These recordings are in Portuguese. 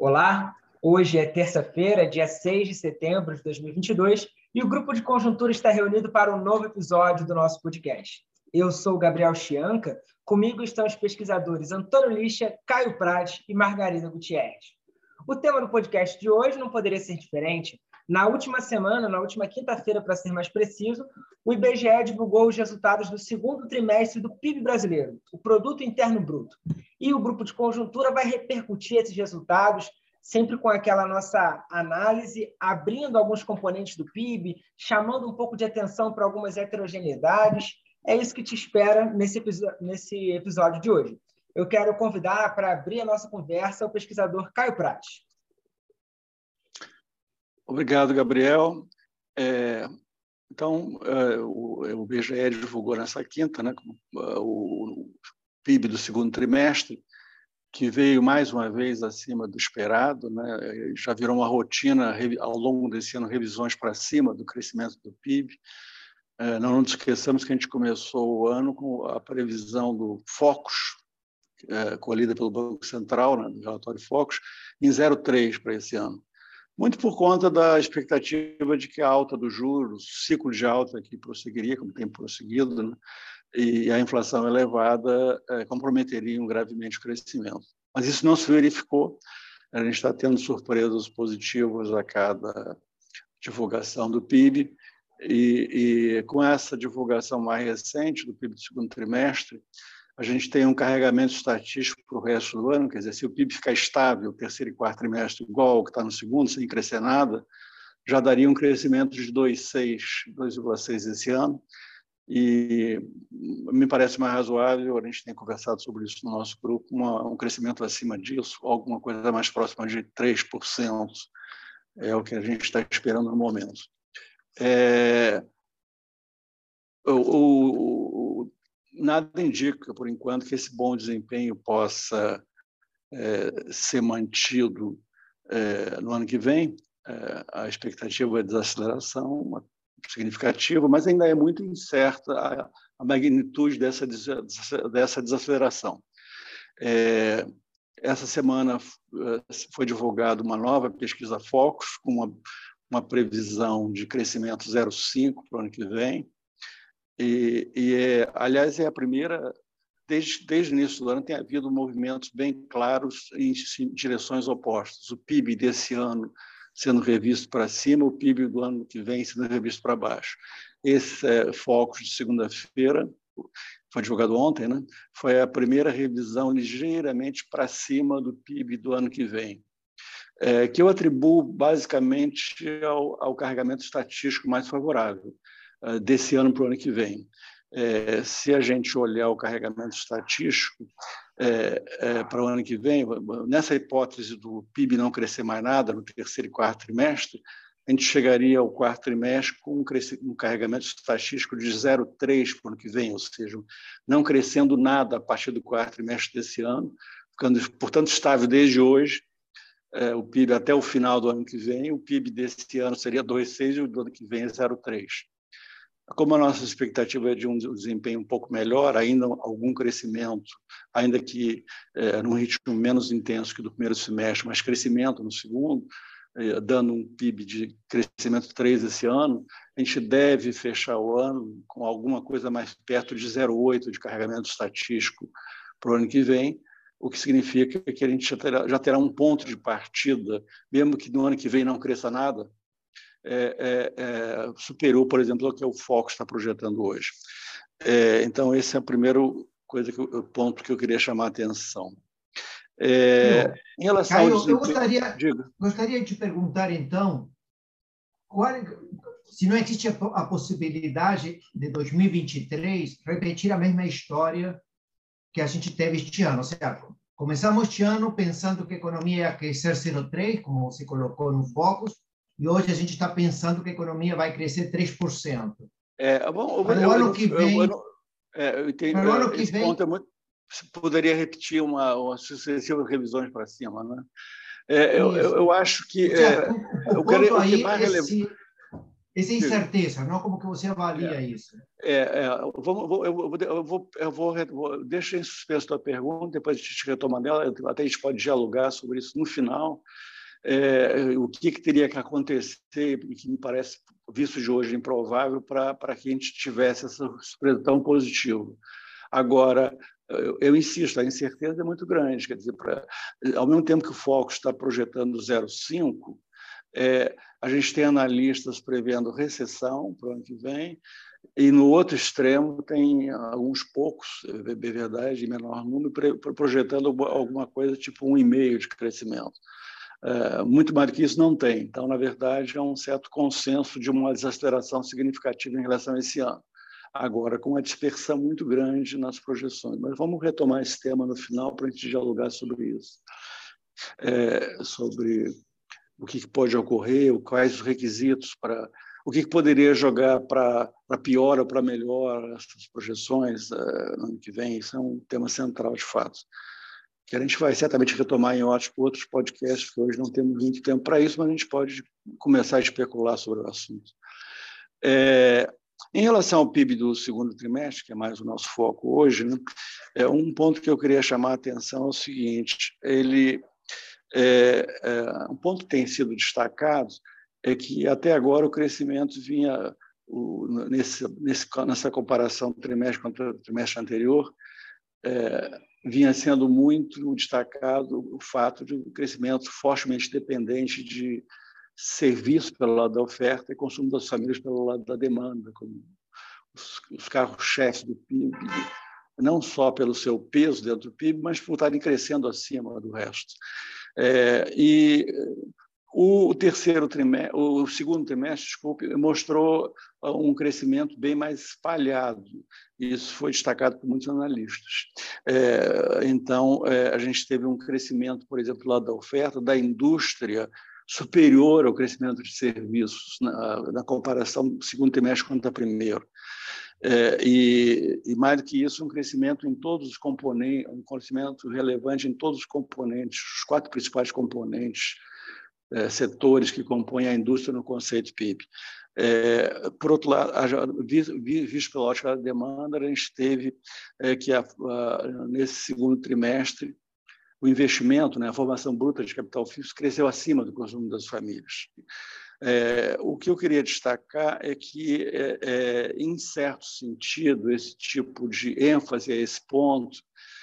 Olá, hoje é terça-feira, dia 6 de setembro de 2022, e o grupo de conjuntura está reunido para um novo episódio do nosso podcast. Eu sou Gabriel Chianca, comigo estão os pesquisadores Antônio Lixa, Caio Prades e Margarida Gutierrez. O tema do podcast de hoje não poderia ser diferente. Na última semana, na última quinta-feira, para ser mais preciso, o IBGE divulgou os resultados do segundo trimestre do PIB brasileiro, o Produto Interno Bruto. E o grupo de conjuntura vai repercutir esses resultados, sempre com aquela nossa análise, abrindo alguns componentes do PIB, chamando um pouco de atenção para algumas heterogeneidades. É isso que te espera nesse, nesse episódio de hoje. Eu quero convidar para abrir a nossa conversa o pesquisador Caio Prates. Obrigado, Gabriel. É, então, é, o, o BGE divulgou nessa quinta né, o, PIB do segundo trimestre, que veio mais uma vez acima do esperado, né? já virou uma rotina ao longo desse ano revisões para cima do crescimento do PIB. É, não nos esqueçamos que a gente começou o ano com a previsão do Focus, é, colhida pelo Banco Central, né, do relatório Focus, em 0,3 para esse ano. Muito por conta da expectativa de que a alta dos juros, ciclo de alta que prosseguiria, como tem prosseguido, né, e a inflação elevada é, comprometeriam gravemente o crescimento. Mas isso não se verificou. A gente está tendo surpresas positivas a cada divulgação do PIB, e, e, com essa divulgação mais recente do PIB do segundo trimestre, a gente tem um carregamento estatístico para o resto do ano, quer dizer, se o PIB ficar estável, terceiro e quarto trimestre, igual ao que está no segundo, sem crescer nada, já daria um crescimento de 2,6 esse ano, e me parece mais razoável, a gente tem conversado sobre isso no nosso grupo, uma, um crescimento acima disso, alguma coisa mais próxima de 3%, é o que a gente está esperando no momento. É, o, o, nada indica, por enquanto, que esse bom desempenho possa é, ser mantido é, no ano que vem. É, a expectativa é de desaceleração, significativa, mas ainda é muito incerta a, a magnitude dessa, dessa desaceleração. É, essa semana é, foi divulgada uma nova pesquisa Focus, com uma, uma previsão de crescimento 0,5 para o ano que vem. E, e é, aliás, é a primeira, desde, desde o início do ano, tem havido movimentos bem claros em, direções opostas. O PIB desse ano sendo revisto para cima, o PIB do ano que vem sendo revisto para baixo. Esse é, foco de segunda-feira, foi divulgado ontem, né? foi a primeira revisão ligeiramente para cima do PIB do ano que vem, é, que eu atribuo basicamente ao, ao carregamento estatístico mais favorável uh, desse ano para o ano que vem. É, se a gente olhar o carregamento estatístico, é, é, para o ano que vem, nessa hipótese do PIB não crescer mais nada no terceiro e quarto trimestre, a gente chegaria ao quarto trimestre com um, um carregamento estatístico de 0,3 para o ano que vem, ou seja, não crescendo nada a partir do quarto trimestre desse ano, ficando, portanto, estável desde hoje. É, o PIB até o final do ano que vem, o PIB desse ano seria 2,6 e o do ano que vem é 0,3. Como a nossa expectativa é de um desempenho um pouco melhor, ainda algum crescimento, ainda que é, num ritmo menos intenso que do primeiro semestre, mas crescimento no segundo, é, dando um PIB de crescimento 3 esse ano, a gente deve fechar o ano com alguma coisa mais perto de 0,8 de carregamento estatístico para o ano que vem, o que significa que a gente já terá, já terá um ponto de partida, mesmo que no ano que vem não cresça nada, é, é, é, superou, por exemplo, o que o Fox está projetando hoje. É, então, esse é o primeiro coisa que, o ponto que eu queria chamar a atenção. É, em relação Caio, ao eu gostaria, gostaria de perguntar, então, qual, se não existe a, a possibilidade de 2023 repetir a mesma história que a gente teve este ano, certo? Começamos este ano pensando que a economia ia crescer 0,3, como se colocou no Focus, e hoje a gente está pensando que a economia vai crescer 3%. É, bom, para o ano que vem. Eu, eu, é, eu para o ano que vem. Ponto é muito, poderia repetir uma, uma sucessivas revisões para cima, né? É, eu, eu, eu, acho que. É, o, o, quero, aí, o esse, essa incerteza, não? Como que você avalia é, isso? É, é vamos, eu, vou, eu, vou, eu vou, deixa em suspenso a tua pergunta, depois a gente retoma dela, até a gente pode dialogar sobre isso no final. É, o que, que, teria que acontecer, e que me parece, visto de hoje, improvável, para que a gente tivesse essa surpresa tão positiva. Agora, eu, eu, insisto, a incerteza é muito grande, quer dizer, pra, ao mesmo tempo que o foco está projetando 0,5, é, a gente tem analistas prevendo recessão para o ano que vem, e no outro extremo tem alguns poucos, é verdade, em menor número, projetando alguma coisa tipo um e meio de crescimento. É, muito mais do que isso não tem. Então, na verdade, é um certo consenso de uma desaceleração significativa em relação a esse ano. Agora, com uma dispersão muito grande nas projeções. Mas vamos retomar esse tema no final para a gente dialogar sobre isso. É, sobre o que pode ocorrer, quais os requisitos para o que poderia jogar para pior ou para melhor essas projeções uh, no ano que vem. Isso é um tema central, de fato. Que a gente vai certamente retomar em outros podcasts, que hoje não temos muito tempo para isso, mas a gente pode começar a especular sobre o assunto. É, em relação ao PIB do segundo trimestre, que é mais o nosso foco hoje, né, é um ponto que eu queria chamar a atenção é o seguinte: ele é, é, um ponto que tem sido destacado é que até agora o crescimento vinha o, nesse, nesse, nessa comparação trimestre contra o trimestre anterior é, vinha sendo muito destacado o fato de um crescimento fortemente dependente de serviço pelo lado da oferta e consumo das famílias pelo lado da demanda, como os, os carros-chefes do PIB, não só pelo seu peso dentro do PIB, mas por estarem crescendo acima do resto. É, e o terceiro trimestre, o segundo trimestre, desculpe, mostrou uh, um crescimento bem mais espalhado. Isso foi destacado por muitos analistas. É, então, é, a gente teve um crescimento, por exemplo, lá da oferta, da indústria, superior ao crescimento de serviços na, na comparação do segundo trimestre contra primeiro. É, e, e, mais do que isso, um crescimento em todos os componentes, um crescimento relevante em todos os componentes, os quatro principais componentes, setores que compõem a indústria no conceito PIB. É, por outro lado, visto pela ótica da demanda, a gente teve é, que, a, a, nesse segundo trimestre, o investimento, né, a formação bruta de capital fixo, cresceu acima do consumo das famílias. É, o que eu queria destacar é que, é, é, em certo sentido, esse tipo de ênfase a esse ponto é,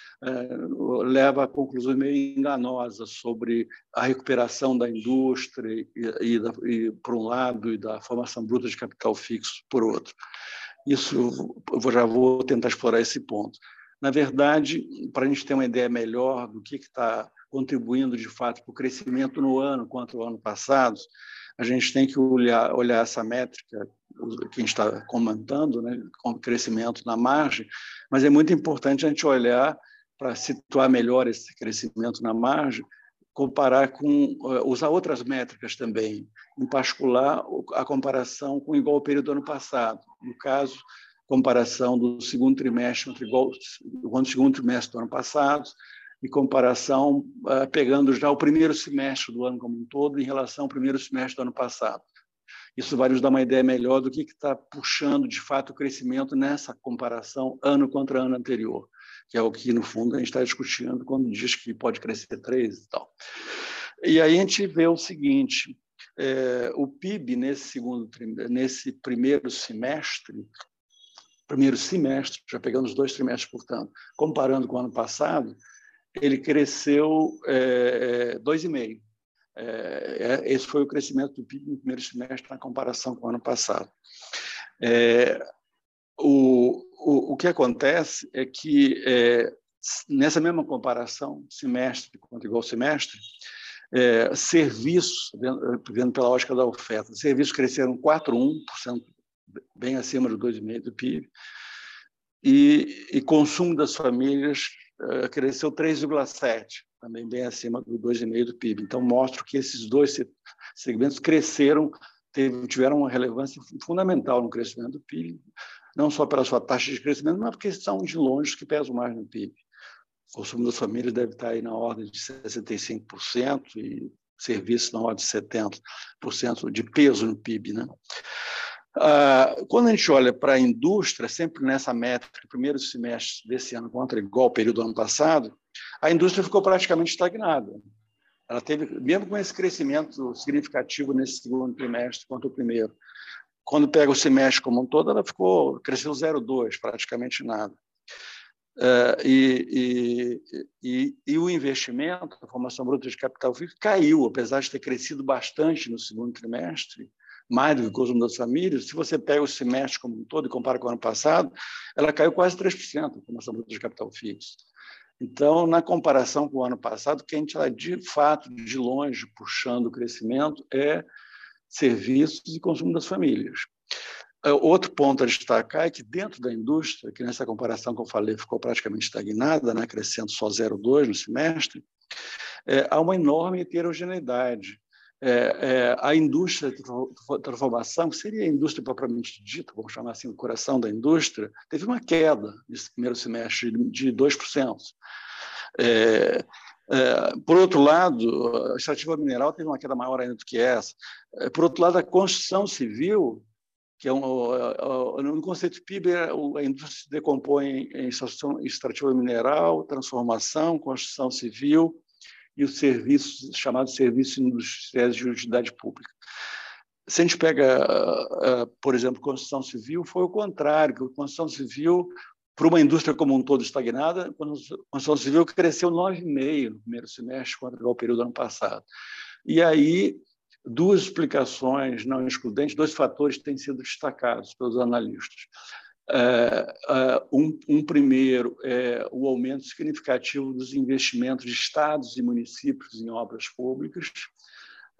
leva a conclusões meio enganosas sobre a recuperação da indústria, e, e, da, e, por um lado, e da formação bruta de capital fixo, por outro. Isso eu já vou tentar explorar esse ponto. Na verdade, para a gente ter uma ideia melhor do que está contribuindo de fato para o crescimento no ano quanto ao ano passado, a gente tem que olhar, olhar essa métrica que a gente está comentando, né, com o crescimento na margem, mas é muito importante a gente olhar para situar melhor esse crescimento na margem, comparar com eh, usar outras métricas também, em particular a comparação com igual período do ano passado. No caso, comparação do segundo trimestre contra igual o segundo trimestre do ano passado, e comparação uh, pegando já o primeiro semestre do ano como um todo em relação ao primeiro semestre do ano passado. Isso vai nos dar uma ideia melhor do que está puxando, de fato, o crescimento nessa comparação ano contra ano anterior, que é o que, no fundo, a gente está discutindo quando diz que pode crescer 3 e tal. E aí a gente vê o seguinte, é, o PIB nesse segundo nesse primeiro semestre primeiro semestre, já pegando os dois trimestres, portanto, comparando com o ano passado, ele cresceu é, 2,5%. É, é, esse foi o crescimento do PIB no primeiro semestre na comparação com o ano passado. É, o, o, o que acontece é que, é, nessa mesma comparação, semestre contra igual semestre, é, serviços, vendo, pela ótica da oferta, serviços cresceram 4,1%, bem acima do 2,5% do PIB, e, e consumo das famílias uh, cresceu 3,7%, também bem acima do 2,5% do PIB. Então, mostra que esses dois segmentos cresceram, teve, tiveram uma relevância fundamental no crescimento do PIB, não só pela sua taxa de crescimento, mas porque são de longe os que pesam mais no PIB. O consumo das famílias deve estar aí na ordem de 65% e serviços na ordem de 70% de peso no PIB. Né? Ah, quando a gente olha para a indústria, sempre nessa métrica, primeiro semestre desse ano contra igual ao período do ano passado, a indústria ficou praticamente estagnada. Ela teve, mesmo com esse crescimento significativo nesse segundo trimestre quanto o primeiro, quando pega o semestre como um todo, ela ficou cresceu 0,2, praticamente nada. Uh, e, e, e, e, o investimento, a formação bruta de capital fixo, caiu, apesar de ter crescido bastante no segundo trimestre, mais do que o consumo das famílias. Se você pega o semestre como um todo e compara com o ano passado, ela caiu quase 3%, a formação bruta de capital fixo. Então, na comparação com o ano passado, quem está de fato, de longe, puxando o crescimento é serviços e consumo das famílias. É, outro ponto a destacar é que dentro da indústria, que nessa comparação que eu falei ficou praticamente estagnada, né, crescendo só 0,2 no semestre, é, há uma enorme heterogeneidade. É, é, a indústria de transformação, que seria a indústria propriamente dita, vamos chamar assim, o coração da indústria, teve uma queda nesse primeiro semestre de 2%. É, por outro lado, a extrativa mineral teve uma queda maior ainda do que essa. É, por outro lado, a construção civil que é um, no conceito PIB, é a indústria se decompõe em extrativa mineral, transformação, construção civil e os serviços, chamados serviços industriais de utilidade pública. Se a gente pega, por exemplo, construção civil, foi o contrário, que a construção civil, para uma indústria como um todo estagnada, a construção civil cresceu 9,5% no primeiro semestre, contra o período do ano passado. E aí duas explicações não excludentes, dois fatores têm sido destacados pelos analistas. É, é, um, um, primeiro é o aumento significativo dos investimentos de estados e municípios em obras públicas,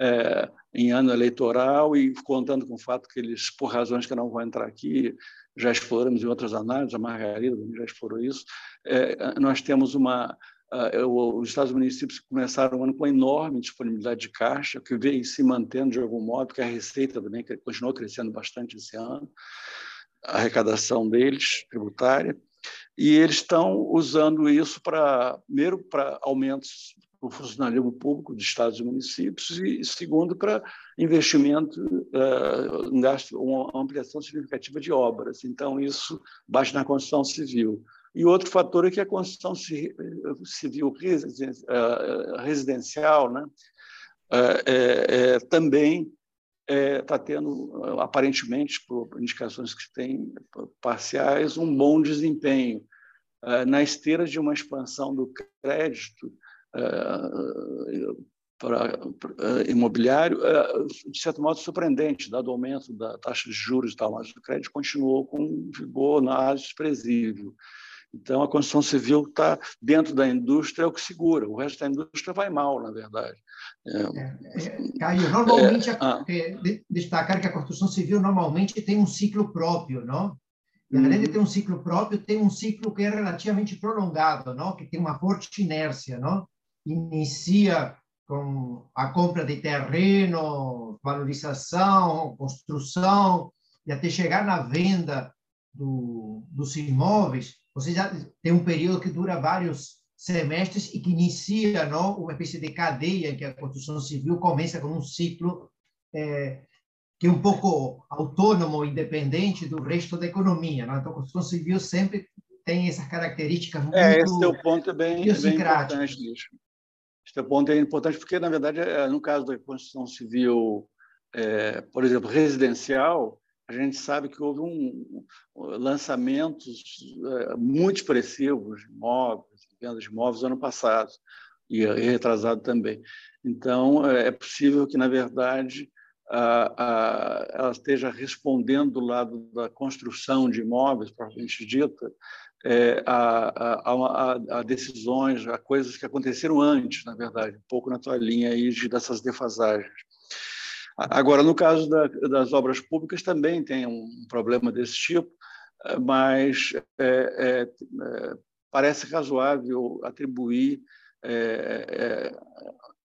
é, em ano eleitoral, e contando com o fato que eles, por razões que eu não vou entrar aqui, já exploramos em outras análises, a Margarida já explorou isso, é, nós temos uma ah, os Estados municípios começaram o ano com enorme disponibilidade de caixa, que veio se mantendo de algum modo, porque a receita também continuou crescendo bastante esse ano, a arrecadação deles, tributária, e eles estão usando isso para, primeiro, para aumentos do funcionalismo público de estados e municípios, e, segundo, para investimento uh, um gasto, uma ampliação significativa de obras. Então, isso bate na construção civil. E outro fator é que a construção civil eh, residencial né, é, é, também está tendo, aparentemente, por indicações que tem parciais, um bom desempenho. Na esteira de uma expansão do crédito para, imobiliário, de certo modo surpreendente, dado o aumento da taxa de juros e tal, mas o crédito continuou com vigor na desprezível. Então, a construção civil está dentro da indústria, é o que segura. O resto da indústria vai mal, na verdade. É, é, é Caio, normalmente, é, ah. É, destacar que a construção civil normalmente tem um ciclo próprio, não? E além de ter um ciclo próprio, tem um ciclo que é relativamente prolongado, não? Que tem uma forte inércia, não? Inicia com a compra de terreno, valorização, construção, e até chegar na venda do, dos imóveis, você já tem um período que dura vários semestres e que inicia não, uma espécie de cadeia em que a construção civil começa com um ciclo é, que é um pouco autônomo, independente do resto da economia. Não? Então, a construção civil sempre tem essas características muito É, esse teu ponto é bem, bem importante, Lixo. Esse teu ponto é importante porque, na verdade, é, no caso da construção civil, é, por exemplo, residencial, a gente sabe que houve um, lançamentos é, muito expressivos de imóveis, vendas de imóveis ano passado e retrasado também. Então, é possível que, na verdade, a, a, ela esteja respondendo do lado da construção de imóveis, propriamente dita, é, a, a, a, decisões, a coisas que aconteceram antes, na verdade, um pouco na tua linha aí de, dessas defasagens. Agora, no caso da, das obras públicas, também tem um problema desse tipo, eh, mas é, é, parece razoável atribuir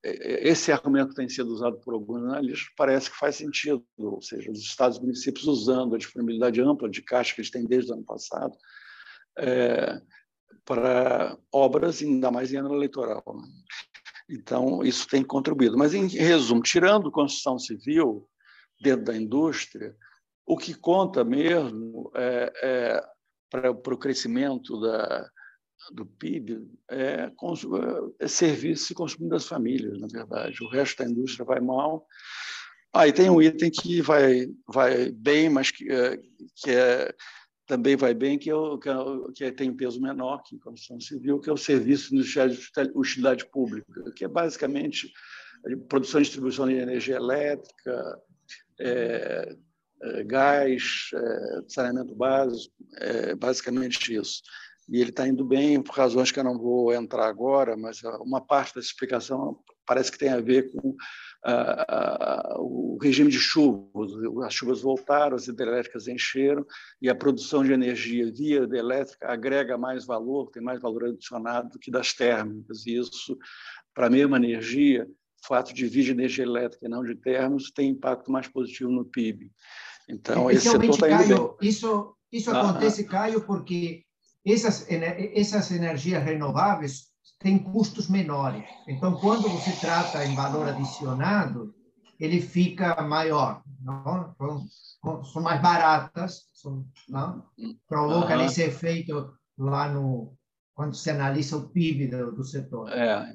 esse argumento que tem sido usado por alguns analistas parece que faz sentido, ou seja, os estados e municípios usando a disponibilidade ampla de caixa que eles têm desde o ano passado para obras, ainda mais em ano eleitoral. Né? Então, isso tem contribuído. Mas, em resumo, tirando construção civil dentro da indústria, o que conta mesmo é, é para, para o crescimento da, do PIB é, é serviço e consumo das famílias, na verdade. O resto da indústria vai mal. Aí ah, tem um item que vai, vai bem, mas que, é, que é, também vai bem, que, é, que, é, que tem peso menor que em construção civil, que é o serviço de utilidade pública, que é basicamente produção e distribuição de energia elétrica, é, é, gás, é, saneamento básico, é basicamente isso. E ele está indo bem por razões que eu não vou entrar agora, mas uma parte dessa explicação parece que tem a ver com o regime de chuvas. As chuvas voltaram, as hidrelétricas encheram e a produção de energia via hidrelétrica agrega mais valor, tem mais valor adicionado do que das térmicas. E isso, para a mesma energia, o fato de vir de energia elétrica e não de termos tem impacto mais positivo no PIB. Então, esse setor está indo Caio, bem. Isso, isso ah, acontece, ah. Caio, porque essas, essas energias renováveis têm custos menores. Então, quando você trata em valor adicionado, ele fica maior. Não? Então, são mais baratas, são, não? provoca uhum. esse efeito lá no quando se analisa o PIB do, do setor. É,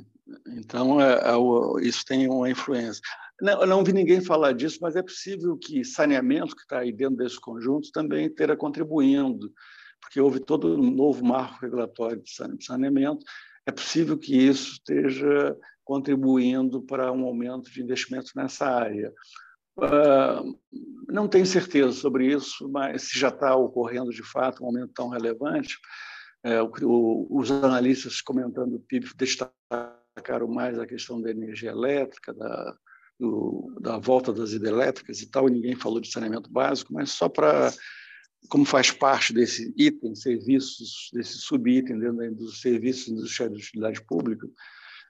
então é, é, isso tem uma influência. Não, não vi ninguém falar disso, mas é possível que saneamento, que está aí dentro desse conjunto, também esteja contribuindo, porque houve todo um novo marco regulatório de saneamento. É possível que isso esteja contribuindo para um aumento de investimentos nessa área. Uh, não tenho certeza sobre isso, mas se já está ocorrendo de fato um aumento tão relevante, é, o, os analistas comentando o PIB destacaram mais a questão da energia elétrica, da, do, da volta das hidrelétricas e tal, e ninguém falou de saneamento básico, mas só para como faz parte desse item, serviços, desse subitem dentro dos serviços industriais de utilidade pública,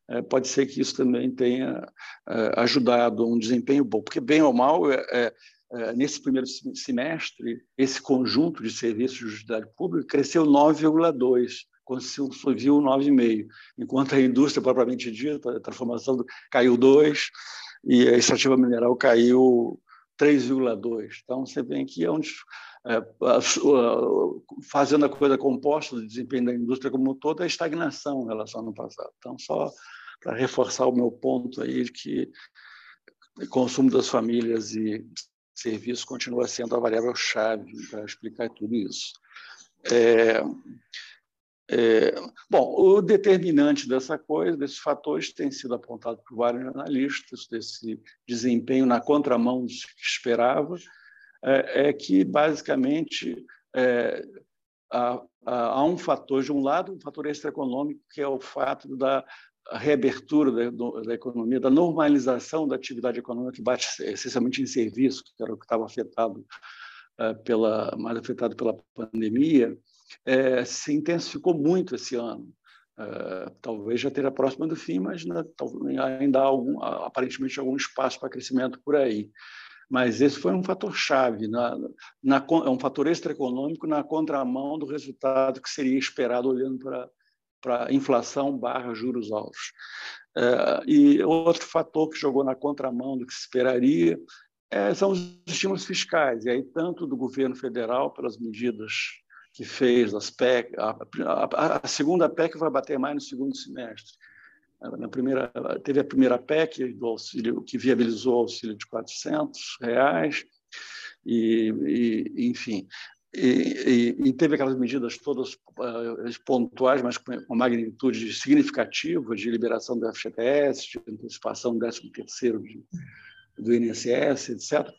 é, pode ser que isso também tenha é, ajudado a um desempenho bom, porque bem ou mal, é, é, é nesse primeiro semestre, esse conjunto de serviços de utilidade pública cresceu 9,2%, conseguiu 9,5%, enquanto a indústria propriamente dita, a transformação caiu 2%, e a extrativa mineral caiu 3,2%. Então, você vê que é é, fazendo a coisa composta do desempenho da indústria como um todo, é estagnação em relação ao ano passado. Então, só para reforçar o meu ponto aí que o consumo das famílias e serviços continua sendo a variável chave para explicar tudo isso. É, é, bom, o determinante dessa coisa, desses fatores, tem sido apontado por vários analistas, desse desempenho na contramão do que esperava, é, é que, basicamente, é, há, há, um fator, de um lado, um fator extraeconômico, que é o fato da reabertura da, da economia, da normalização da atividade econômica, que bate essencialmente em serviços, que era o que estava afetado é, pela, mais afetado pela pandemia, é, se intensificou muito esse ano. É, talvez já esteja próxima do fim, mas né, ainda há algum, aparentemente algum espaço para crescimento por aí. Mas esse foi um fator chave, na, na, é um fator extraeconômico na contramão do resultado que seria esperado olhando para para inflação barra juros altos. É, e outro fator que jogou na contramão do que se esperaria é, são os estímulos fiscais, e aí tanto do governo federal pelas medidas que fez as PEC, a, a, a, segunda PEC vai bater mais no segundo semestre. Na primeira, teve a primeira PEC do auxílio que viabilizou o auxílio de 400 reais e, e enfim, e, e, e, teve aquelas medidas todas uh, pontuais, mas com, com magnitude significativa de liberação do FGTS, de antecipação do 13 terceiro do INSS, etc.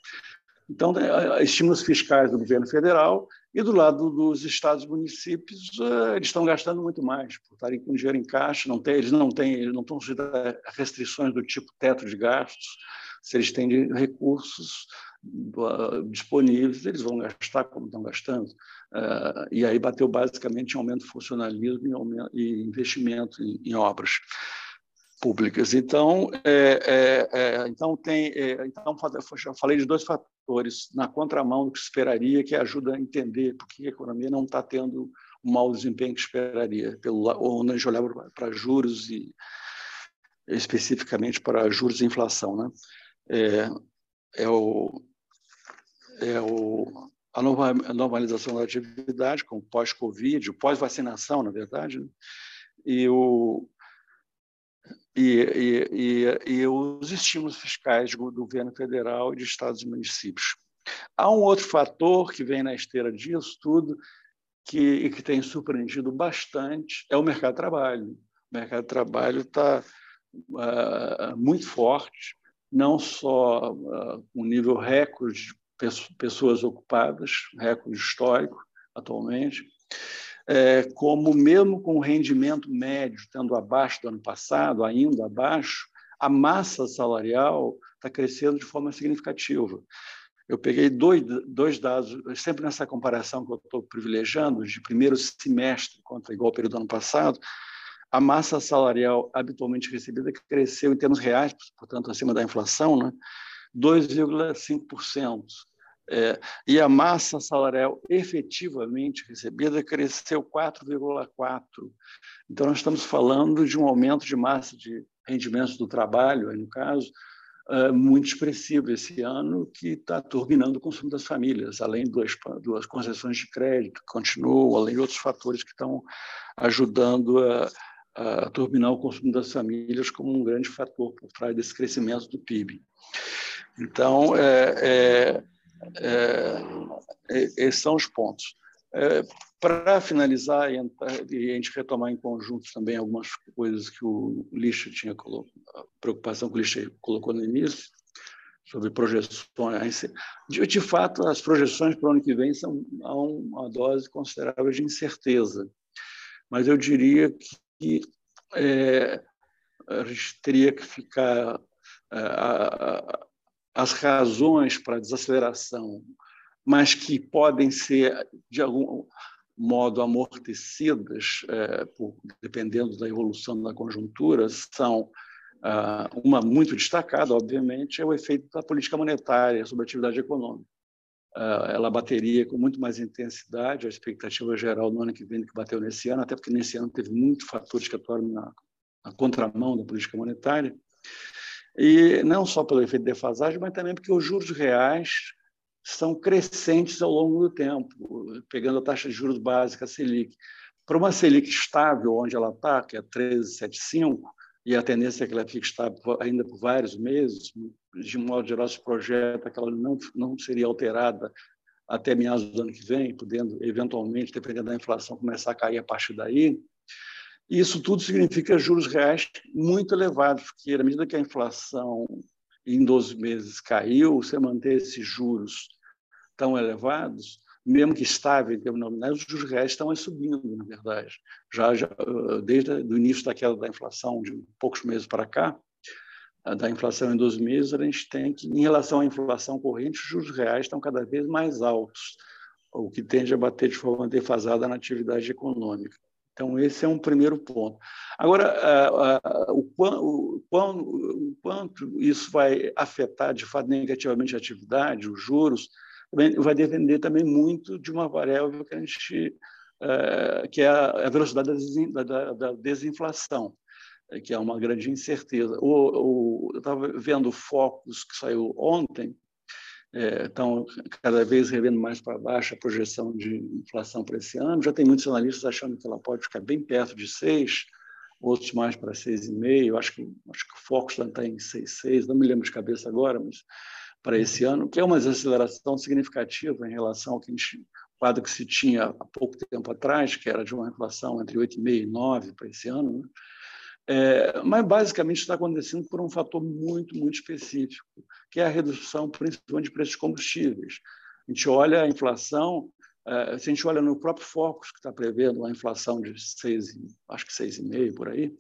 Então, né, estímulos fiscais do governo federal e do lado dos estados e municípios, eh, eles estão gastando muito mais, por estarem com dinheiro em caixa, não tem, eles não têm, eles não estão sujeitos a restrições do tipo teto de gastos, se eles têm recursos disponíveis, eles vão gastar como estão gastando. Eh, e aí bateu basicamente em aumento de funcionalismo e investimento em obras públicas. Então, é, é, é, então tem, é, então eu falei de dois fatores na contramão do que esperaria, que ajuda a entender por que a economia não está tendo o mau desempenho que esperaria, pelo onde a gente olhava para juros e, especificamente para juros e inflação. Né? É, é, o, é o, a normalização da atividade, com pós-Covid, pós-vacinação, na verdade, né? e, o, e, e, e, e, os estímulos fiscais do governo federal e de estados e municípios. Há um outro fator que vem na esteira disso tudo, que, e que tem surpreendido bastante, é o mercado de trabalho. O mercado de trabalho está uh, muito forte, não só uh, com nível recorde de pessoas ocupadas, recorde histórico atualmente, é, como mesmo com o rendimento médio estando abaixo do ano passado, ainda abaixo, a massa salarial está crescendo de forma significativa. Eu peguei dois, dois dados, sempre nessa comparação que eu estou privilegiando, de primeiro semestre contra igual período do ano passado, a massa salarial habitualmente recebida cresceu em termos reais, portanto, acima da inflação, né? 2,5%. É, e a massa salarial efetivamente recebida cresceu 4,4%. Então, nós estamos falando de um aumento de massa de rendimentos do trabalho, aí no caso, é, muito expressivo esse ano, que está turbinando o consumo das famílias, além das, das concessões de crédito que continuam, além de outros fatores que estão ajudando a, a turbinar o consumo das famílias como um grande fator por trás desse crescimento do PIB. Então, é, é, esses são os pontos. É, Para finalizar e, a gente retomar em conjunto também algumas coisas que o Lixa tinha colocado, a preocupação que o Lixa colocou no início, sobre projeções. De, de fato, as projeções para o ano que vem são uma dose considerável de incerteza. Mas eu diria que é, a gente teria que ficar é, a, as razões para a desaceleração, mas que podem ser de algum modo amortecidas, é, por, dependendo da evolução da conjuntura, são ah, uma muito destacada, obviamente, é o efeito da política monetária sobre a atividade econômica. Ah, ela bateria com muito mais intensidade, a expectativa geral no ano que vem do que bateu nesse ano, até porque nesse ano teve muitos fatores que atuaram na, na contramão da política monetária, e não só pelo efeito de defasagem, mas também porque os juros reais são crescentes ao longo do tempo, pegando a taxa de juros básica Selic. Para uma Selic estável, onde ela está, que é 13,75, e a tendência é que ela fique estável ainda por vários meses. De modo geral, se projeta que ela não, não seria alterada até meados do ano que vem, podendo, eventualmente, dependendo da inflação, começar a cair a partir daí. Isso tudo significa juros reais muito elevados, porque, à medida que a inflação em 12 meses caiu, você manter esses juros tão elevados, mesmo que estável em termos nominais, os juros reais estão subindo, na verdade. Já, já ah, desde o início da queda da inflação, de poucos meses para cá, ah, da inflação em 12 meses, a gente tem que, em relação à inflação corrente, os juros reais estão cada vez mais altos, o que tende a bater de forma defasada na atividade econômica. Então, esse é um primeiro ponto. Agora, o, o, o quanto isso vai afetar, de fato, negativamente a atividade, os juros, vai depender também muito de uma variável que a gente é, que é a velocidade da, desinflação, é, que é uma grande incerteza. O, o, eu estava vendo focos que saiu ontem, estão é, cada vez revendo mais para baixo a projeção de inflação para esse ano. Já tem muitos analistas achando que ela pode ficar bem perto de 6, outros mais para 6,5. Acho que, acho que o Focus está em 6,6, não me lembro de cabeça agora, mas para esse ano, que é uma desaceleração significativa em relação ao que gente, quadro que se tinha há pouco tempo atrás, que era de uma inflação entre 8,5% e 9% para esse ano. Né? É, mas, basicamente, está acontecendo por um fator muito, muito específico, que é a redução, principalmente, de preços de combustíveis. A gente olha a inflação, é, se a gente olha no próprio Focus, que está prevendo uma inflação de 6, acho que 6,5% por aí,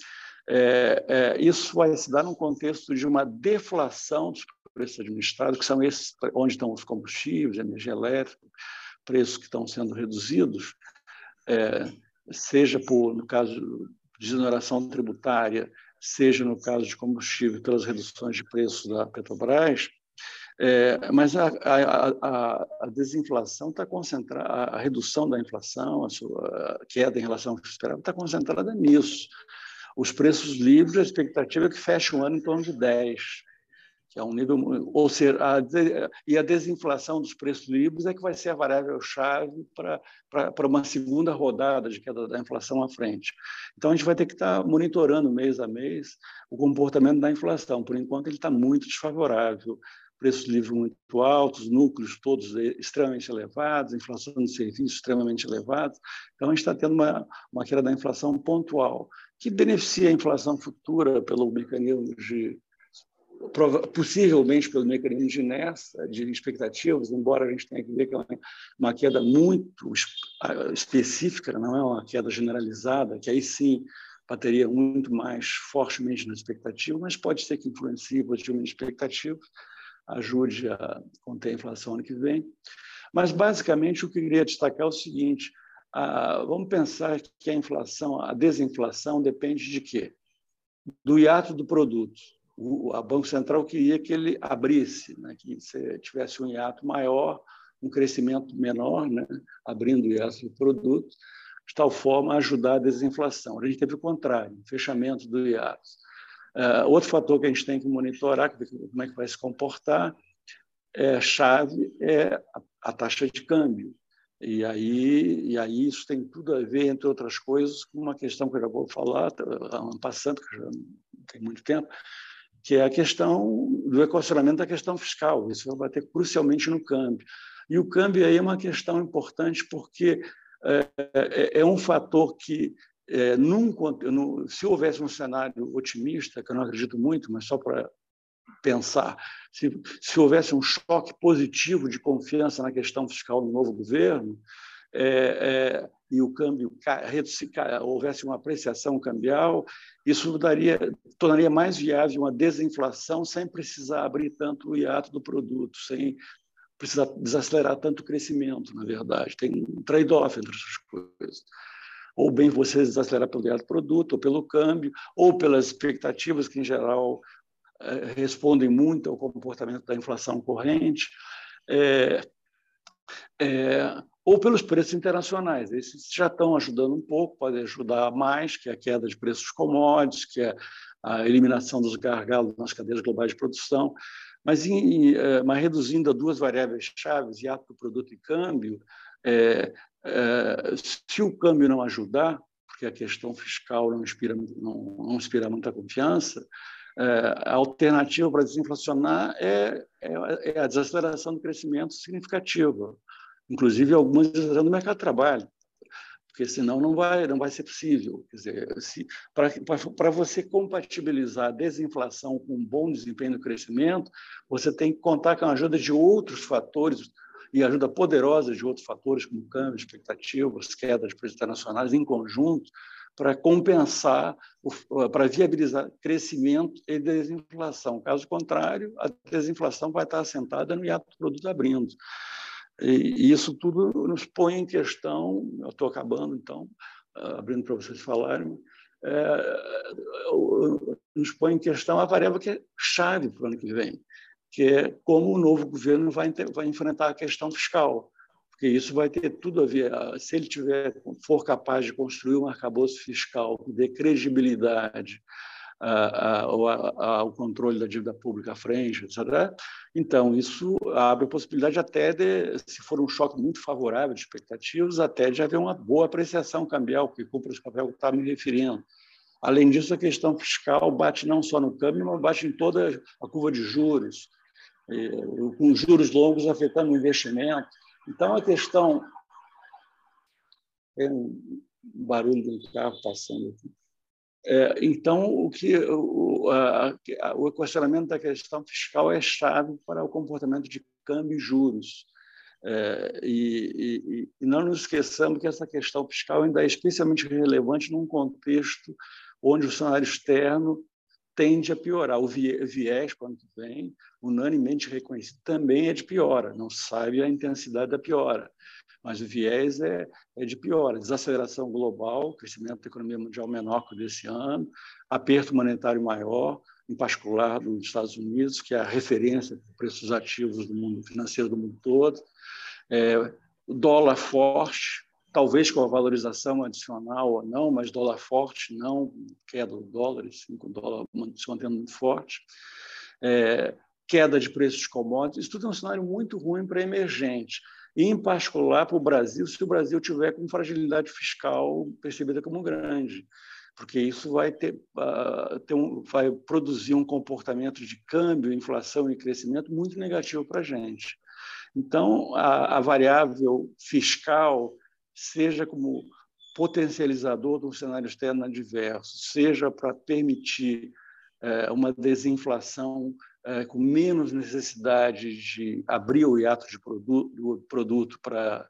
é, é, isso vai se dar num contexto de uma deflação dos preços administrados, que são esses onde estão os combustíveis, energia elétrica, preços que estão sendo reduzidos, é, seja por, no caso de exoneração tributária, seja no caso de combustível pelas reduções de preços da Petrobras, é, mas a, a, a desinflação está concentrada, a redução da inflação, a sua queda em relação ao que esperava, está concentrada nisso. Os preços livres, a expectativa é que feche o ano em torno de 10, que é um nível, ou seja, a, e a desinflação dos preços livres é que vai ser a variável-chave para, uma segunda rodada de queda da inflação à frente. Então, a gente vai ter que estar monitorando mês a mês o comportamento da inflação. Por enquanto, ele está muito desfavorável preços livres muito altos, núcleos todos extremamente elevados, inflação de serviços extremamente elevada. Então, a gente está tendo uma, uma queda da inflação pontual, que beneficia a inflação futura pelo mecanismo de possivelmente pelo mecanismo de inércia, de expectativas, embora a gente tenha que ver que é uma queda muito específica, não é uma queda generalizada, que aí sim bateria muito mais fortemente na expectativa, mas pode ser que influencie positivamente expectativas ajude a conter a inflação ano que vem. Mas, basicamente, o que eu queria destacar é o seguinte: vamos pensar que a inflação, a desinflação depende de quê? Do hiato do produto. O a Banco Central queria que ele abrisse, né, que tivesse um hiato maior, um crescimento menor, né, abrindo o hiato do produto, de tal forma a ajudar a desinflação. A gente teve o contrário, fechamento do hiato. Uh, outro fator que a gente tem que monitorar, como é que vai se comportar, é, chave é a, a, taxa de câmbio. E aí, e aí isso tem tudo a ver, entre outras coisas, com uma questão que eu já vou falar, ano passando, que já não tem muito tempo, que é a questão do equacionamento da questão fiscal. Isso vai bater crucialmente no câmbio. E o câmbio aí é uma questão importante porque é, é, é um fator que é, num, no, se houvesse um cenário otimista, que eu não acredito muito, mas só para pensar, se, se houvesse um choque positivo de confiança na questão fiscal do novo governo, é, é, e o câmbio houvesse uma apreciação cambial, isso daria, tornaria mais viável uma desinflação sem precisar abrir tanto o hiato do produto, sem precisar desacelerar tanto o crescimento, na verdade. Tem um trade-off entre essas coisas ou bem você desacelerar pelo do produto, ou pelo câmbio, ou pelas expectativas que, em geral, é, respondem muito ao comportamento da inflação corrente, é, é, ou pelos preços internacionais. Esses já estão ajudando um pouco, podem ajudar mais, que é a queda de preços commodities, que é a eliminação dos gargalos nas cadeias globais de produção, mas, em, é, mas reduzindo a duas variáveis chaves, hiato produto e câmbio, é, é, se o câmbio não ajudar, porque a questão fiscal não inspira, não, não inspira muita confiança, é, a alternativa para desinflacionar é, é, é, a desaceleração do crescimento significativa, inclusive algumas do mercado de trabalho, porque senão não vai, não vai ser possível. Quer dizer, para você compatibilizar a desinflação com um bom desempenho do crescimento, você tem que contar com a ajuda de outros fatores e ajuda poderosa de outros fatores, como câmbio, expectativas, quedas de preços internacionais em conjunto, para compensar, para viabilizar crescimento e desinflação. Caso contrário, a desinflação vai estar assentada no hiato do produto abrindo. E isso tudo nos põe em questão, eu estou acabando, então, abrindo para vocês falarem, é, nos põe em questão a variável que é chave para o ano que vem, que é como o novo governo vai, vai enfrentar a questão fiscal, porque isso vai ter tudo a ver. Ah, se ele tiver, for capaz de construir um arcabouço fiscal que dê credibilidade ao, controle da dívida pública à frente, etc., então isso abre a possibilidade até de, se for um choque muito favorável de expectativas, até de haver uma boa apreciação cambial, que cumpre o papel que está me referindo. Além disso, a questão fiscal bate não só no câmbio, mas bate em toda a curva de juros, com juros longos afetando o investimento. Então, a questão. Tem um barulho um carro passando aqui. É, então, o, que, o, a, o equacionamento da questão fiscal é chave para o comportamento de câmbio e juros. É, e, e, e, não nos esqueçamos que essa questão fiscal ainda é especialmente relevante num contexto onde o cenário externo tende a piorar. O viés, quando vem, unanimemente reconhecido, também é de piora. Não sabe a intensidade da piora, mas o viés é, é de piora. Desaceleração global, crescimento da economia mundial menor que desse ano, aperto monetário maior, em particular dos Estados Unidos, que é a referência de preços ativos do mundo financeiro do mundo todo, é, dólar forte, talvez com a valorização adicional ou não, mas dólar forte não, queda do dólar, sim, com o dólar se mantendo muito forte, é, queda de preços de commodities, isso tudo é um cenário muito ruim para emergente, em particular para o Brasil, se o Brasil tiver com fragilidade fiscal percebida como grande porque isso vai ter, uh, ter um, vai produzir um comportamento de câmbio, inflação e crescimento muito negativo para a gente. Então, a, a, variável fiscal, seja como potencializador de um cenário externo adverso, seja para permitir uh, uma desinflação com menos necessidade de abrir o hiato de produto, do produto para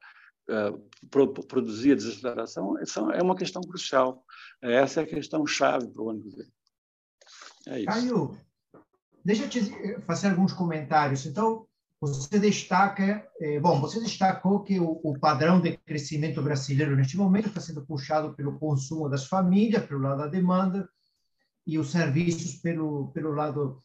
produzir a desaceleração, é uma questão crucial. Essa é a questão chave para o ano que vem. É isso. Caio, deixa eu te fazer alguns comentários. Então, você destaca, eh, bom, você destacou que o, o, padrão de crescimento brasileiro neste momento está sendo puxado pelo consumo das famílias, pelo lado da demanda, e os serviços pelo, pelo lado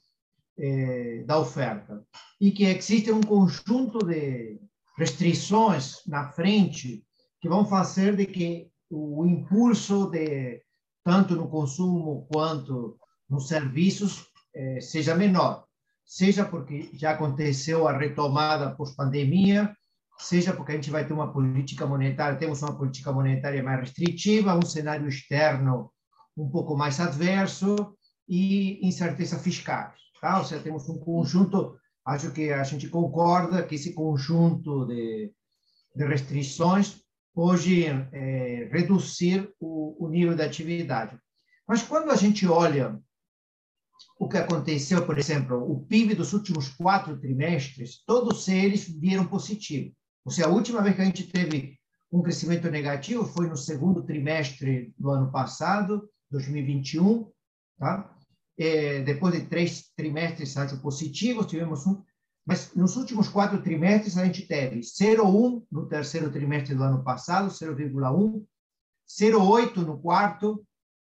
eh, da oferta. E que existe um conjunto de restrições na frente que vão fazer de que o impulso de tanto no consumo quanto nos serviços eh, seja menor, seja porque já aconteceu a retomada pós-pandemia, seja porque a gente vai ter uma política monetária, temos uma política monetária mais restritiva, um cenário externo um pouco mais adverso e incerteza fiscal. Tá? Ou seja, temos um conjunto, acho que a gente concorda que esse conjunto de, de restrições hoje é, reduzir o, o nível de atividade. Mas quando a gente olha o que aconteceu, por exemplo, o PIB dos últimos quatro trimestres, todos eles vieram positivo. Ou seja, a última vez que a gente teve um crescimento negativo foi no segundo trimestre do ano passado, 2021, tá? É, depois de três trimestres acho, positivos, tivemos um mas nos últimos quatro trimestres, a gente teve 0,1 no terceiro trimestre do ano passado, 0,1, 0,8 no quarto,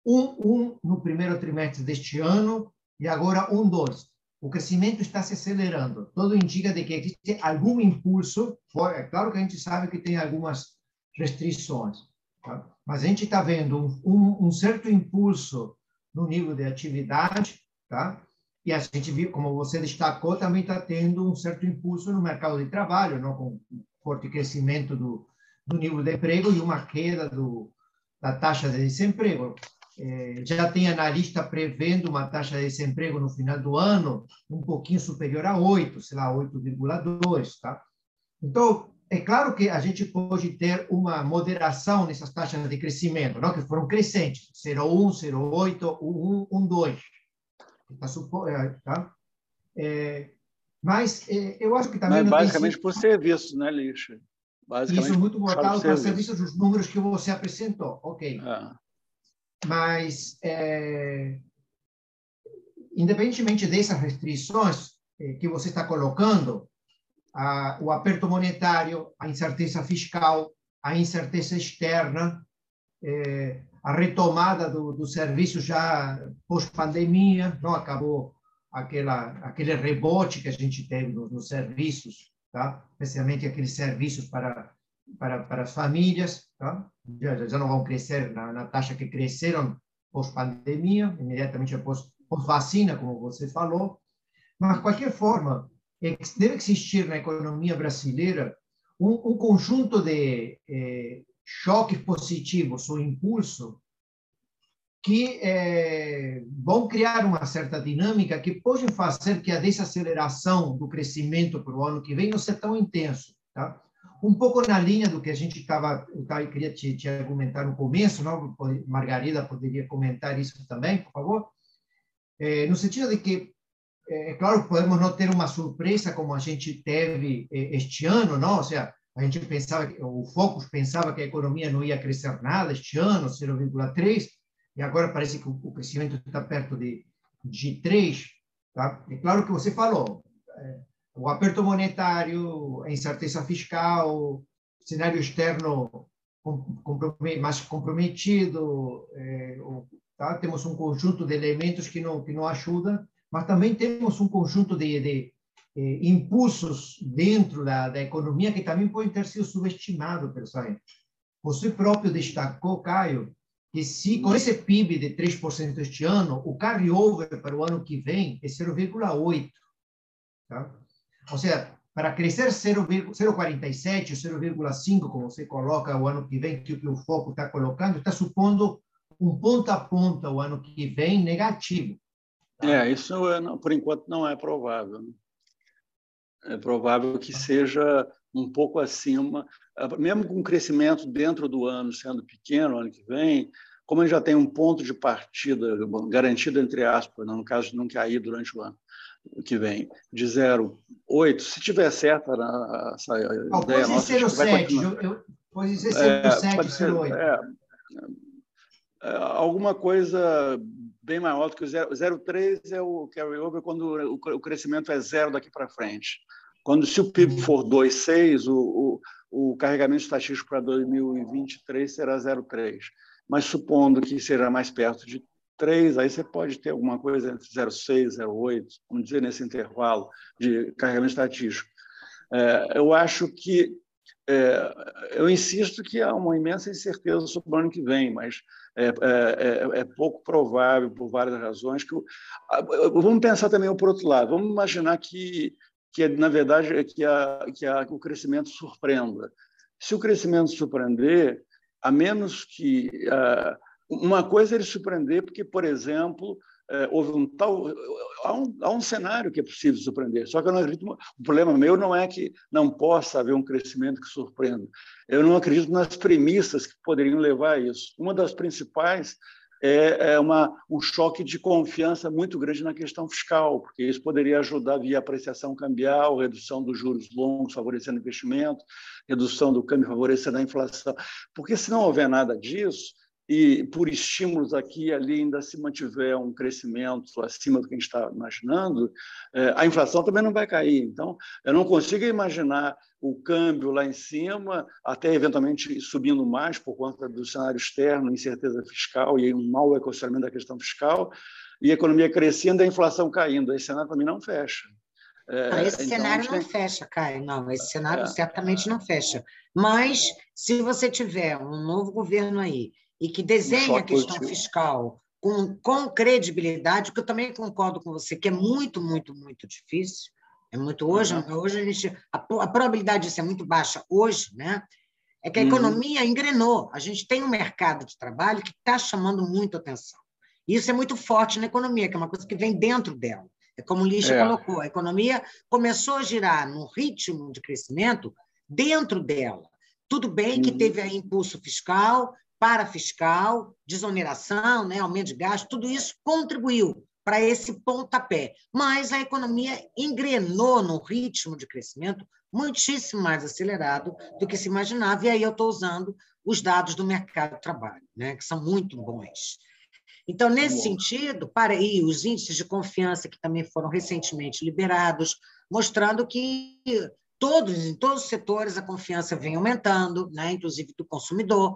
1,1 no primeiro trimestre deste ano e agora 1,2. O crescimento está se acelerando. Tudo indica de que existe algum impulso. É claro que a gente sabe que tem algumas restrições, tá? mas a gente está vendo um, um, um certo impulso no nível de atividade, tá? E a gente viu, como você destacou, também está tendo um certo impulso no mercado de trabalho, não? com forte crescimento do, do nível de emprego e uma queda do, da taxa de desemprego. É, já tem analista prevendo uma taxa de desemprego no final do ano um pouquinho superior a 8, sei lá, 8,2, tá? Então, é claro que a gente pode ter uma moderação nessas taxas de crescimento, não? que foram crescentes, 0,1, 0,8, 1, 1, 2. Tá, é, tá? É, mas é, eu acho que também. Mas basicamente por serviço, né, Lixa? Isso muito voltado para serviços dos números que você apresentou. Ok. É. Mas, é, independentemente dessas restrições é, que você está colocando, a, o aperto monetário, a incerteza fiscal, a incerteza externa, é, a retomada do, do serviço já pós-pandemia, não acabou aquela aquele rebote que a gente teve nos, nos serviços, tá? Especialmente aqueles serviços para para, para as famílias, tá? já, já não vão crescer na, na taxa que cresceram pós-pandemia, imediatamente após pós-vacina, como você falou. Mas, de qualquer forma, deve existir na economia brasileira um, um conjunto de eh, choques positivos ou impulso que é, vão criar uma certa dinâmica que pode fazer que a desaceleração do crescimento para o ano que vem não seja tão intenso. Tá? Um pouco na linha do que a gente estava, eu queria te, te, argumentar no começo, não? Margarida poderia comentar isso também, por favor? É, no sentido de que, é, claro, podemos não ter uma surpresa como a gente teve é, este ano, não? Ou seja, a gente pensava, o Focus pensava que a economia não ia crescer nada este ano, 0,3, e agora parece que o crescimento está perto de, de 3. Tá? É claro que você falou, o aperto monetário, a incerteza fiscal, cenário externo mais comprometido, tá? temos um conjunto de elementos que não, que não ajudam, mas também temos um conjunto de, de eh, impulsos dentro da, da economia que também podem ter sido subestimados, pessoal. você próprio destacou, Caio, que se com esse PIB de 3% este ano, o carryover para o ano que vem é 0,8. Tá? Ou seja, para crescer 0,47 ou 0,5, como você coloca o ano que vem, que o foco está colocando, está supondo um ponta a ponta o ano que vem negativo. É, isso por enquanto não é provável. Né? É provável que seja um pouco acima, mesmo com crescimento dentro do ano sendo pequeno, ano que vem, como gente já tem um ponto de partida garantido, entre aspas, né, no caso de não cair durante o ano que vem, de 0,8, se tiver certa essa oh, ideia pode ser 0,7, pode ser 0,7, 0,8. É, é, alguma coisa bem maior do que o 0,3 é o carryover quando o crescimento é zero daqui para frente. Quando se o PIB uhum. for 2,6, o, o, o carregamento estatístico para 2023 será 0,3. Mas supondo que seja mais perto de 3, aí você pode ter alguma coisa entre 0,6 e 0,8, vamos dizer, nesse intervalo de carregamento estatístico. É, eu acho que é, eu insisto que há uma imensa incerteza sobre o ano que vem, mas é, é, é, é pouco provável, por várias razões, que. Vamos pensar também por outro lado. Vamos imaginar que que na verdade que, a, que, a, o crescimento surpreenda. Se o crescimento surpreender, a menos que uma coisa é ele surpreender, porque, por exemplo, uh, houve um tal há um, há um cenário que é possível surpreender. Só que eu não acredito. O problema meu não é que não possa haver um crescimento que surpreenda. Eu não acredito nas premissas que poderiam levar a isso. Uma das principais é, é uma, um choque de confiança muito grande na questão fiscal, porque isso poderia ajudar via apreciação cambial, redução dos juros longos, favorecendo investimento, redução do câmbio, favorecendo a inflação. Porque se não houver nada disso, e por estímulos aqui e ali ainda se mantiver um crescimento acima do que a gente está imaginando, é, a inflação também não vai cair. Então, eu não consigo imaginar o câmbio lá em cima, até eventualmente subindo mais por conta do cenário externo, incerteza fiscal e um mau ecossistema da questão fiscal, e a economia crescendo e a inflação caindo. Esse cenário também não fecha. É, esse então, cenário não fecha, Caio. Não, esse cenário é. certamente não fecha. Mas, se você tiver um novo governo aí e que desenha a questão positivo. fiscal com, com credibilidade, que eu também concordo com você, que é muito, muito, muito difícil. É muito hoje, uhum. hoje a, gente, a, a, probabilidade disso é muito baixa hoje, né? É que a uhum. economia engrenou. A gente tem um mercado de trabalho que está chamando muito atenção. Isso é muito forte na economia, que é uma coisa que vem dentro dela. É como o Lixa é. colocou, a economia começou a girar num ritmo de crescimento dentro dela. Tudo bem que uhum. teve aí impulso fiscal, para fiscal, desoneração, né, aumento de gasto, tudo isso contribuiu para esse pontapé. Mas a economia engrenou no ritmo de crescimento muitíssimo mais acelerado do que se imaginava, e aí eu estou usando os dados do mercado de trabalho, né, que são muito bons. Então, nesse sentido, para aí os índices de confiança que também foram recentemente liberados, mostrando que todos, em todos os setores a confiança vem aumentando, né, inclusive do consumidor,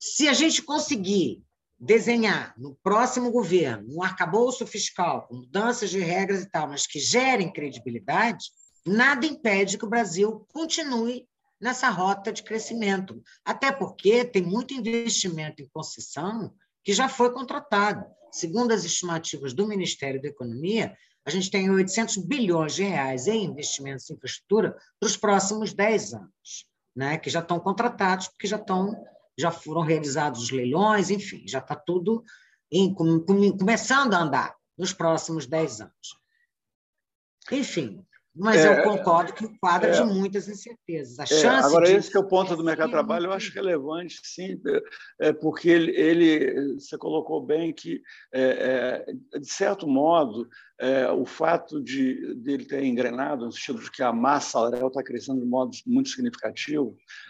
se a gente conseguir desenhar no próximo governo um arcabouço fiscal com mudanças de regras e tal, mas que gerem credibilidade, nada impede que o Brasil continue nessa rota de crescimento. Até porque tem muito investimento em concessão que já foi contratado. Segundo as estimativas do Ministério da Economia, a gente tem 800 bilhões de reais em investimentos em infraestrutura para os próximos 10 anos, né? que já estão contratados, porque já estão já foram realizados os leilões, enfim, já está tudo em, com, com, começando a andar nos próximos 10 anos. Enfim, mas é, eu concordo que o quadro é, de muitas incertezas. A é, agora, de... esse que é o ponto do mercado de trabalho, eu acho relevante, sim, é porque ele, ele você colocou bem que, é, é, de certo modo, é, o fato de dele ter engrenado, no sentido de que a massa salarial está crescendo de modo muito significativo, é,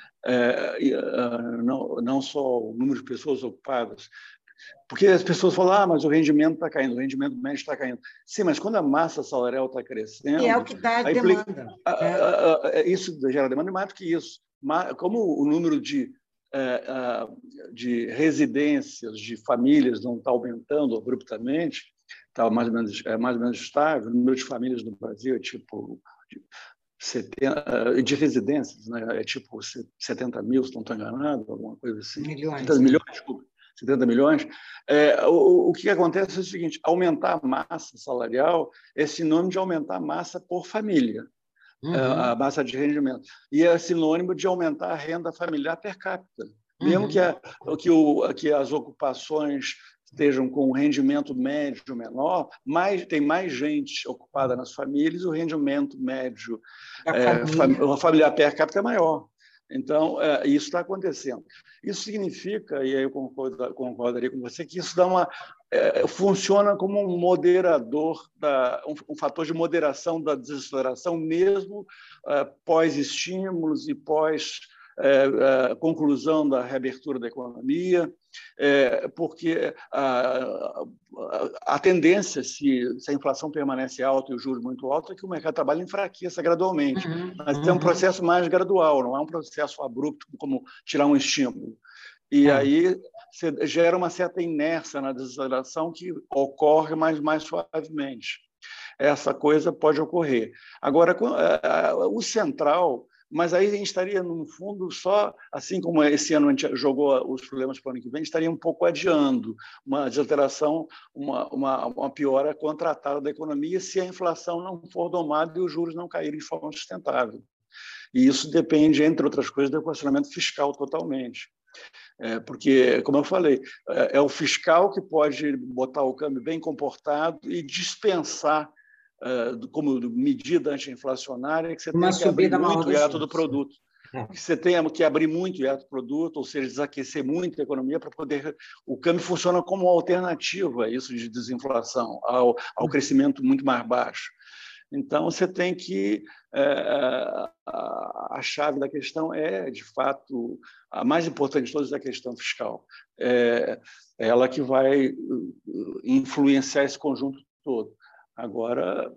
não, não só o número de pessoas ocupadas, porque as pessoas falam, ah, mas o rendimento está caindo, o rendimento médio está caindo. Sim, mas quando a massa salarial está crescendo... E é o que dá a demanda. É. Isso gera demanda, e mais do que isso. Como o número de, é, de residências, de famílias não está aumentando abruptamente, está mais ou menos, é mais ou menos estável, o número de famílias no Brasil é tipo 70, de residências, né? é tipo 70 mil, se não estou enganado, alguma coisa assim. Milhões. 70 milhões, desculpa. 70 milhões. É, o, o que acontece é o seguinte: aumentar a massa salarial é sinônimo de aumentar a massa por família, uhum. a massa de rendimento. E é sinônimo de aumentar a renda familiar per capita. Mesmo uhum. que, a, que, o, que as ocupações estejam com um rendimento médio menor, mais, tem mais gente ocupada nas famílias, o rendimento médio, é, família. familiar per capita é maior. Então, é, isso está acontecendo. Isso significa, e aí eu concordo, concordaria com você, que isso dá uma, é, funciona como um moderador, da, um, um, fator de moderação da desaceleração, mesmo é, pós-estímulos e pós é, conclusão da reabertura da economia, é, porque a, a, tendência, se, se, a inflação permanece alta e o juros muito alto, é que o mercado de trabalho enfraqueça gradualmente. Uhum, Mas uhum. é um processo mais gradual, não é um processo abrupto como tirar um estímulo. E é. aí gera uma certa inércia na desaceleração que ocorre mais, mais suavemente. Essa coisa pode ocorrer. Agora, o central mas aí a gente estaria, no fundo, só, assim como esse ano a gente jogou os problemas para o ano que vem, estaria um pouco adiando uma desalteração, uma, uma, uma piora contratada da economia se a inflação não for domada e os juros não caírem de forma sustentável. E isso depende, entre outras coisas, do equacionamento fiscal totalmente. É, porque, como eu falei, é, é o fiscal que pode botar o câmbio bem comportado e dispensar como medida anti-inflacionária, que você tem que abrir muito o hiato do produto. É. Que você tem que abrir muito o hiato do produto, ou seja, desaquecer muito a economia para poder. O câmbio funciona como alternativa a isso de desinflação, ao, ao hum. crescimento muito mais baixo. Então, você tem que. É, a, chave da questão é, de fato, a mais importante de todas é a questão fiscal. É, é ela que vai influenciar esse conjunto todo. Agora,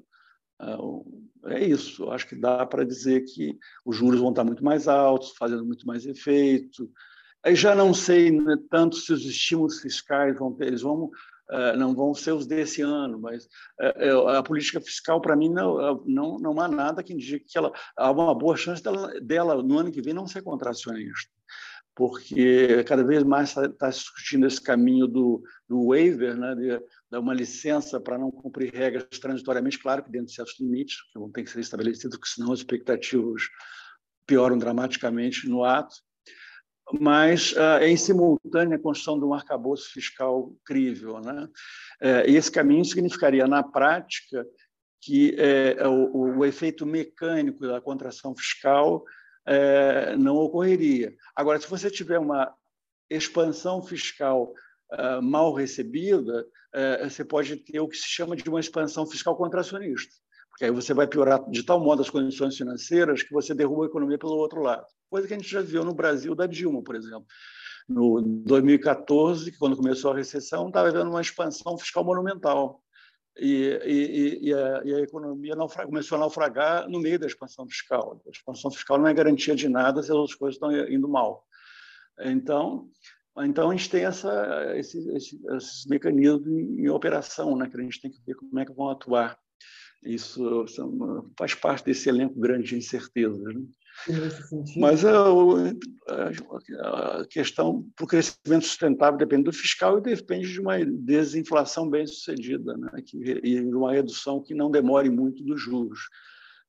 é, é isso. Acho que dá para dizer que os juros vão estar muito mais altos, fazendo muito mais efeito. Aí já não sei né, tanto se os estímulos fiscais vão ter, eles vão é, não vão ser os desse ano, mas é, a política fiscal para mim não, não não há nada que indique que ela há uma boa chance dela, dela no ano que vem não ser contracionista porque cada vez mais está tá se discutindo esse caminho do, do waiver, né, de uma licença para não cumprir regras transitoriamente, claro que dentro de certos limites, que vão ter que ser estabelecidos, porque senão as expectativas pioram dramaticamente no ato. Mas uh, é em simultânea a construção de um arcabouço fiscal crível. Né? Uh, e esse caminho significaria, na prática, que uh, o, o efeito mecânico da contração fiscal é, não ocorreria. Agora, se você tiver uma expansão fiscal uh, mal recebida, uh, você pode ter o que se chama de uma expansão fiscal contracionista, porque aí você vai piorar de tal modo as condições financeiras que você derruba a economia pelo outro lado. Coisa que a gente já viu no Brasil da Dilma, por exemplo. No 2014, quando começou a recessão, estava havendo uma expansão fiscal monumental e, e, e, a, e, a, economia começou a naufragar no meio da expansão fiscal. A expansão fiscal não é garantia de nada se as outras coisas estão indo mal. Então, então a gente tem essa, esse, esse, esses mecanismos em, em, operação, né, que a gente tem que ver como é que vão atuar. Isso faz parte desse elenco grande de incertezas. Né? Mas a, a questão para o crescimento sustentável depende do fiscal e depende de uma desinflação bem sucedida né? que, e de uma redução que não demore muito dos juros.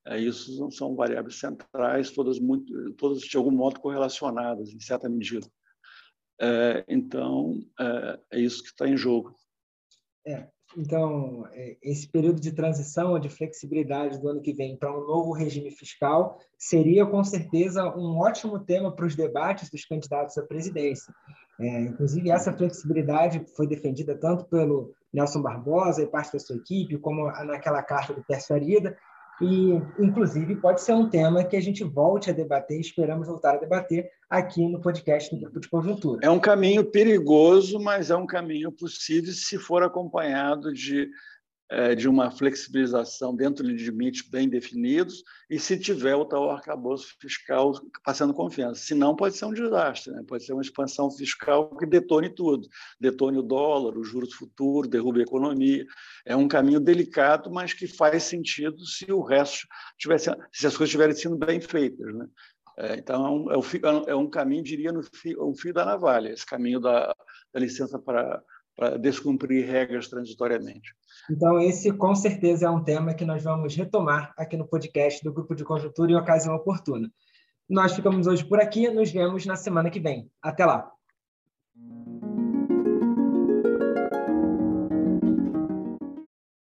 É, isso são variáveis centrais, todas, muito, todas de algum modo correlacionadas, em certa medida. É, então, é, é isso que está em jogo. É, então, é, esse período de transição, de flexibilidade do ano que vem para um novo regime fiscal seria, com certeza, um ótimo tema para os debates dos candidatos à presidência. É, inclusive, essa flexibilidade foi defendida tanto pelo Nelson Barbosa e parte da sua equipe, como naquela carta do Pércio Arida, e, inclusive, pode ser um tema que a gente volte a debater, esperamos voltar a debater aqui no podcast do Grupo de Conjuntura. É um caminho perigoso, mas é um caminho possível se for acompanhado de de uma flexibilização dentro de limites bem definidos e se tiver o tal arcabouço fiscal passando confiança. Se não, pode ser um desastre, né? pode ser uma expansão fiscal que detone tudo, detone o dólar, os juros futuros, derrube a economia. É um caminho delicado, mas que faz sentido se o resto tivesse, se as coisas estiverem sendo bem feitas. Né? É, então, é um, é, é um caminho, diria, no fio, um fio da navalha, esse caminho da, da licença para, para descumprir regras transitoriamente. Então, esse com certeza é um tema que nós vamos retomar aqui no podcast do Grupo de Conjuntura em ocasião oportuna. Nós ficamos hoje por aqui, nos vemos na semana que vem. Até lá!